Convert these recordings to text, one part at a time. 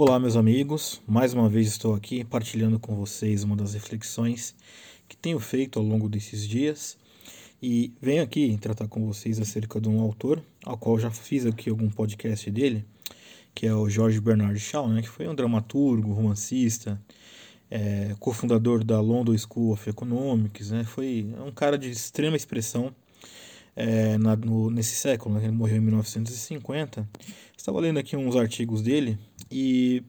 Olá, meus amigos. Mais uma vez estou aqui partilhando com vocês uma das reflexões que tenho feito ao longo desses dias e venho aqui tratar com vocês acerca de um autor ao qual já fiz aqui algum podcast dele, que é o George Bernard Shaw, né, que foi um dramaturgo, romancista, é, cofundador da London School of Economics, né, foi um cara de extrema expressão é, na, no, nesse século, né, ele morreu em 1950. Estava lendo aqui uns artigos dele e,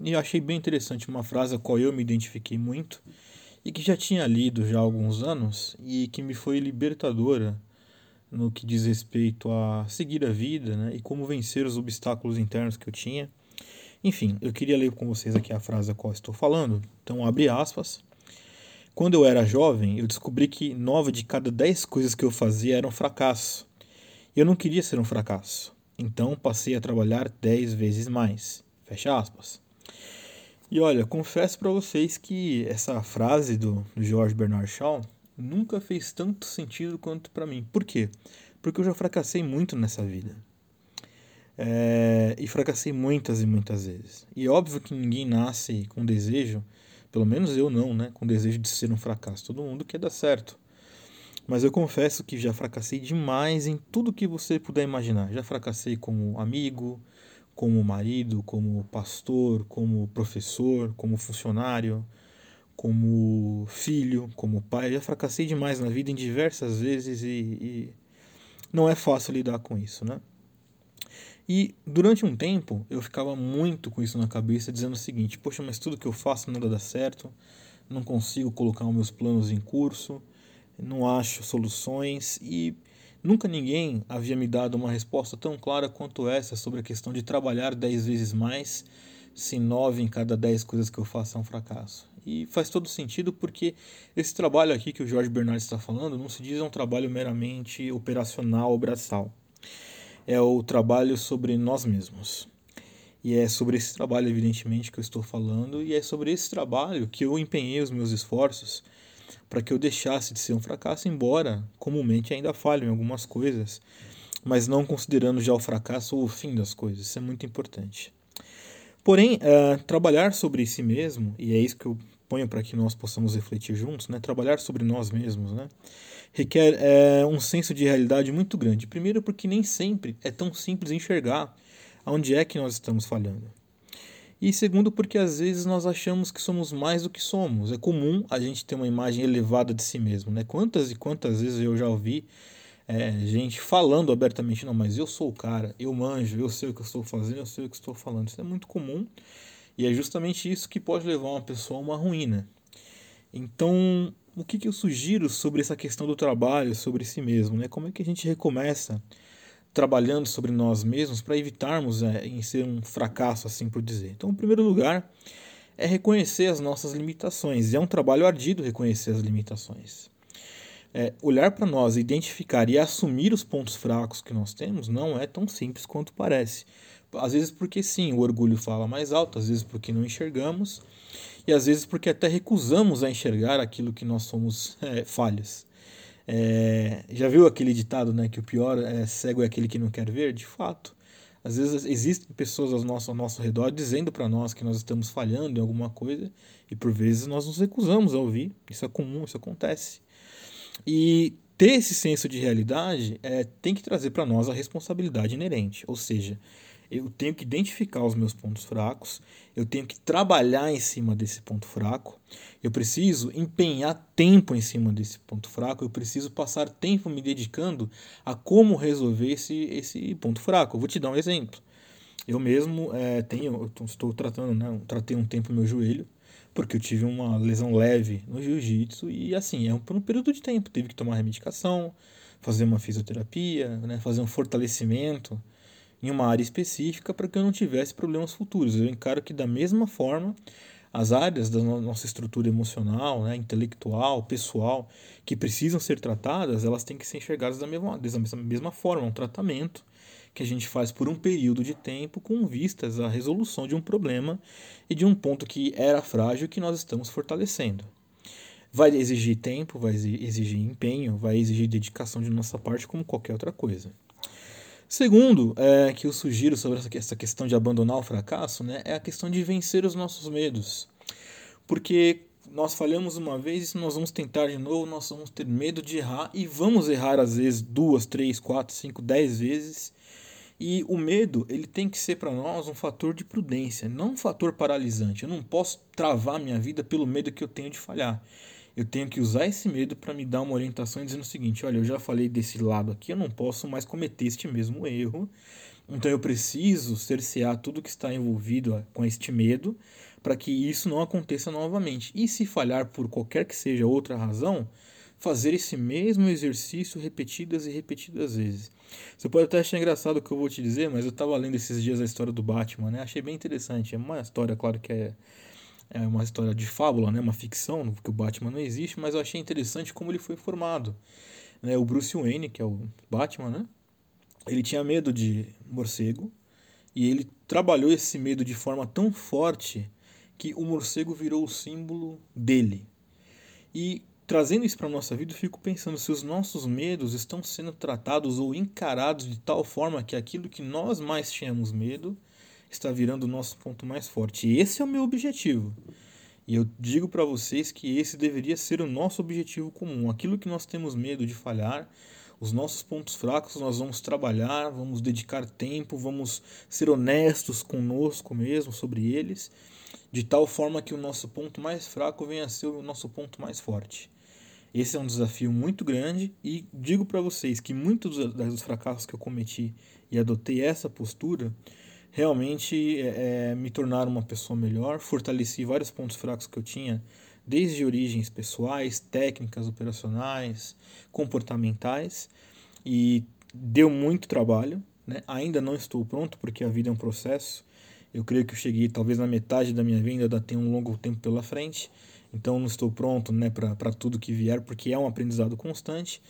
e achei bem interessante uma frase a qual eu me identifiquei muito e que já tinha lido já há alguns anos e que me foi libertadora no que diz respeito a seguir a vida né, e como vencer os obstáculos internos que eu tinha. Enfim, eu queria ler com vocês aqui a frase a qual estou falando. Então, abre aspas. Quando eu era jovem, eu descobri que nove de cada dez coisas que eu fazia eram fracasso. Eu não queria ser um fracasso. Então passei a trabalhar dez vezes mais. Fecha aspas. E olha, confesso para vocês que essa frase do, George Bernard Shaw nunca fez tanto sentido quanto para mim. Por quê? Porque eu já fracassei muito nessa vida. É, e fracassei muitas e muitas vezes. E óbvio que ninguém nasce com desejo, pelo menos eu não, né? Com desejo de ser um fracasso. Todo mundo quer dar certo. Mas eu confesso que já fracassei demais em tudo que você puder imaginar. Já fracassei como amigo, como marido, como pastor, como professor, como funcionário, como filho, como pai. Já fracassei demais na vida em diversas vezes e, e não é fácil lidar com isso, né? E durante um tempo eu ficava muito com isso na cabeça, dizendo o seguinte: poxa, mas tudo que eu faço nada dá certo, não consigo colocar os meus planos em curso, não acho soluções e Nunca ninguém havia me dado uma resposta tão clara quanto essa sobre a questão de trabalhar dez vezes mais se nove em cada dez coisas que eu faço é um fracasso. E faz todo sentido porque esse trabalho aqui que o Jorge Bernardes está falando não se diz um trabalho meramente operacional ou braçal. É o trabalho sobre nós mesmos. E é sobre esse trabalho, evidentemente, que eu estou falando, e é sobre esse trabalho que eu empenhei os meus esforços para que eu deixasse de ser um fracasso, embora comumente ainda falhe em algumas coisas, mas não considerando já o fracasso ou o fim das coisas. Isso é muito importante. Porém, uh, trabalhar sobre si mesmo, e é isso que eu ponho para que nós possamos refletir juntos, né? trabalhar sobre nós mesmos, né? requer é, um senso de realidade muito grande. Primeiro, porque nem sempre é tão simples enxergar onde é que nós estamos falhando. E segundo, porque às vezes nós achamos que somos mais do que somos. É comum a gente ter uma imagem elevada de si mesmo. Né? Quantas e quantas vezes eu já ouvi é, gente falando abertamente: não, mas eu sou o cara, eu manjo, eu sei o que eu estou fazendo, eu sei o que estou falando. Isso é muito comum e é justamente isso que pode levar uma pessoa a uma ruína. Então, o que, que eu sugiro sobre essa questão do trabalho, sobre si mesmo? Né? Como é que a gente recomeça? Trabalhando sobre nós mesmos para evitarmos é, em ser um fracasso, assim por dizer. Então, em primeiro lugar, é reconhecer as nossas limitações. E é um trabalho ardido reconhecer as limitações. É, olhar para nós, identificar e assumir os pontos fracos que nós temos não é tão simples quanto parece. Às vezes porque sim, o orgulho fala mais alto, às vezes porque não enxergamos, e às vezes porque até recusamos a enxergar aquilo que nós somos é, falhas. É, já viu aquele ditado, né, que o pior é cego é aquele que não quer ver? De fato. Às vezes existem pessoas ao nosso, ao nosso redor dizendo para nós que nós estamos falhando em alguma coisa e por vezes nós nos recusamos a ouvir. Isso é comum, isso acontece. E ter esse senso de realidade é, tem que trazer para nós a responsabilidade inerente, ou seja, eu tenho que identificar os meus pontos fracos, eu tenho que trabalhar em cima desse ponto fraco, eu preciso empenhar tempo em cima desse ponto fraco, eu preciso passar tempo me dedicando a como resolver esse, esse ponto fraco. Eu vou te dar um exemplo. Eu mesmo é, tenho, eu estou tratando, né, tratei um tempo meu joelho, porque eu tive uma lesão leve no jiu-jitsu e assim, é um, por um período de tempo, tive que tomar remedicação, fazer uma fisioterapia, né, fazer um fortalecimento em uma área específica para que eu não tivesse problemas futuros. Eu encaro que da mesma forma as áreas da nossa estrutura emocional, né, intelectual, pessoal, que precisam ser tratadas, elas têm que ser enxergadas da mesma, da mesma forma, um tratamento que a gente faz por um período de tempo com vistas à resolução de um problema e de um ponto que era frágil que nós estamos fortalecendo. Vai exigir tempo, vai exigir empenho, vai exigir dedicação de nossa parte, como qualquer outra coisa. Segundo, é, que eu sugiro sobre essa questão de abandonar o fracasso, né, é a questão de vencer os nossos medos. Porque nós falhamos uma vez e nós vamos tentar de novo, nós vamos ter medo de errar e vamos errar às vezes duas, três, quatro, cinco, dez vezes. E o medo, ele tem que ser para nós um fator de prudência, não um fator paralisante. Eu não posso travar minha vida pelo medo que eu tenho de falhar. Eu tenho que usar esse medo para me dar uma orientação dizendo o seguinte: olha, eu já falei desse lado aqui, eu não posso mais cometer este mesmo erro. Então eu preciso cercear tudo que está envolvido com este medo para que isso não aconteça novamente. E se falhar por qualquer que seja outra razão, fazer esse mesmo exercício repetidas e repetidas vezes. Você pode até achar engraçado o que eu vou te dizer, mas eu estava lendo esses dias a história do Batman, né? Achei bem interessante. É uma história, claro que é, é uma história de fábula, né? Uma ficção, porque o Batman não existe, mas eu achei interessante como ele foi formado. Né? O Bruce Wayne, que é o Batman, né? Ele tinha medo de morcego e ele trabalhou esse medo de forma tão forte que o morcego virou o símbolo dele. E trazendo isso para a nossa vida, eu fico pensando se os nossos medos estão sendo tratados ou encarados de tal forma que aquilo que nós mais tínhamos medo está virando o nosso ponto mais forte. Esse é o meu objetivo. E eu digo para vocês que esse deveria ser o nosso objetivo comum. Aquilo que nós temos medo de falhar, os nossos pontos fracos, nós vamos trabalhar, vamos dedicar tempo, vamos ser honestos conosco mesmo sobre eles de tal forma que o nosso ponto mais fraco venha a ser o nosso ponto mais forte. Esse é um desafio muito grande e digo para vocês que muitos dos fracassos que eu cometi e adotei essa postura realmente é, é, me tornaram uma pessoa melhor, fortaleci vários pontos fracos que eu tinha, desde origens pessoais, técnicas operacionais, comportamentais, e deu muito trabalho. Né? Ainda não estou pronto porque a vida é um processo eu creio que eu cheguei talvez na metade da minha vida, ainda tenho um longo tempo pela frente, então não estou pronto né, para tudo que vier, porque é um aprendizado constante.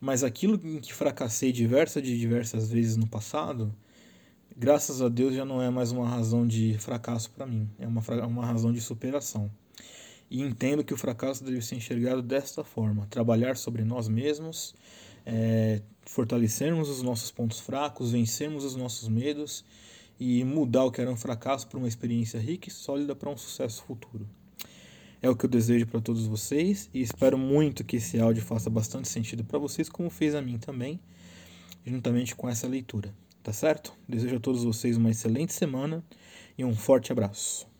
Mas aquilo em que fracassei diversas de diversas vezes no passado, graças a Deus já não é mais uma razão de fracasso para mim, é uma, uma razão de superação. E entendo que o fracasso deve ser enxergado desta forma: trabalhar sobre nós mesmos, é, fortalecermos os nossos pontos fracos, vencermos os nossos medos e mudar o que era um fracasso para uma experiência rica e sólida para um sucesso futuro. É o que eu desejo para todos vocês e espero muito que esse áudio faça bastante sentido para vocês, como fez a mim também, juntamente com essa leitura. Tá certo? Desejo a todos vocês uma excelente semana e um forte abraço.